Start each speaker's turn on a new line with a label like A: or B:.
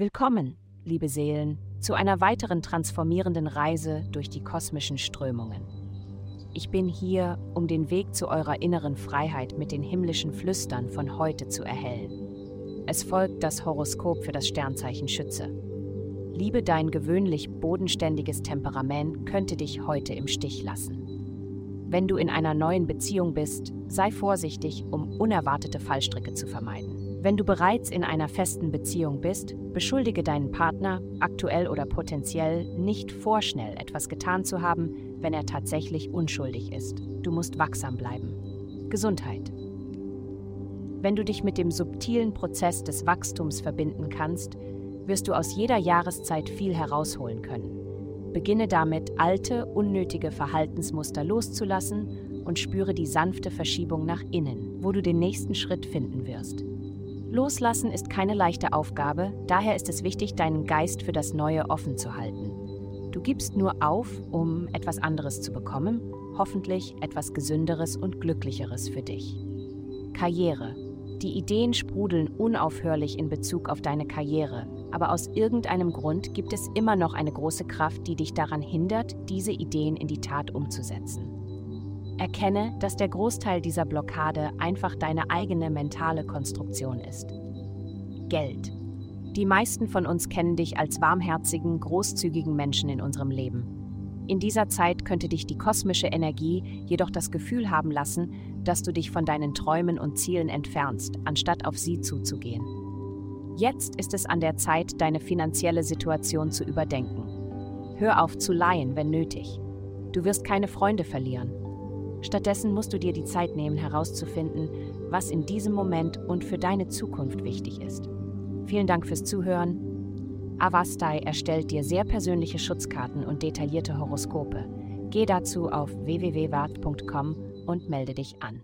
A: Willkommen, liebe Seelen, zu einer weiteren transformierenden Reise durch die kosmischen Strömungen. Ich bin hier, um den Weg zu eurer inneren Freiheit mit den himmlischen Flüstern von heute zu erhellen. Es folgt das Horoskop für das Sternzeichen Schütze. Liebe dein gewöhnlich bodenständiges Temperament könnte dich heute im Stich lassen. Wenn du in einer neuen Beziehung bist, sei vorsichtig, um unerwartete Fallstricke zu vermeiden. Wenn du bereits in einer festen Beziehung bist, beschuldige deinen Partner, aktuell oder potenziell, nicht vorschnell etwas getan zu haben, wenn er tatsächlich unschuldig ist. Du musst wachsam bleiben. Gesundheit. Wenn du dich mit dem subtilen Prozess des Wachstums verbinden kannst, wirst du aus jeder Jahreszeit viel herausholen können. Beginne damit, alte, unnötige Verhaltensmuster loszulassen und spüre die sanfte Verschiebung nach innen, wo du den nächsten Schritt finden wirst. Loslassen ist keine leichte Aufgabe, daher ist es wichtig, deinen Geist für das Neue offen zu halten. Du gibst nur auf, um etwas anderes zu bekommen, hoffentlich etwas Gesünderes und Glücklicheres für dich. Karriere. Die Ideen sprudeln unaufhörlich in Bezug auf deine Karriere, aber aus irgendeinem Grund gibt es immer noch eine große Kraft, die dich daran hindert, diese Ideen in die Tat umzusetzen. Erkenne, dass der Großteil dieser Blockade einfach deine eigene mentale Konstruktion ist. Geld. Die meisten von uns kennen dich als warmherzigen, großzügigen Menschen in unserem Leben. In dieser Zeit könnte dich die kosmische Energie jedoch das Gefühl haben lassen, dass du dich von deinen Träumen und Zielen entfernst, anstatt auf sie zuzugehen. Jetzt ist es an der Zeit, deine finanzielle Situation zu überdenken. Hör auf zu leihen, wenn nötig. Du wirst keine Freunde verlieren. Stattdessen musst du dir die Zeit nehmen, herauszufinden, was in diesem Moment und für deine Zukunft wichtig ist. Vielen Dank fürs Zuhören. Avastai erstellt dir sehr persönliche Schutzkarten und detaillierte Horoskope. Geh dazu auf www.wart.com und melde dich an.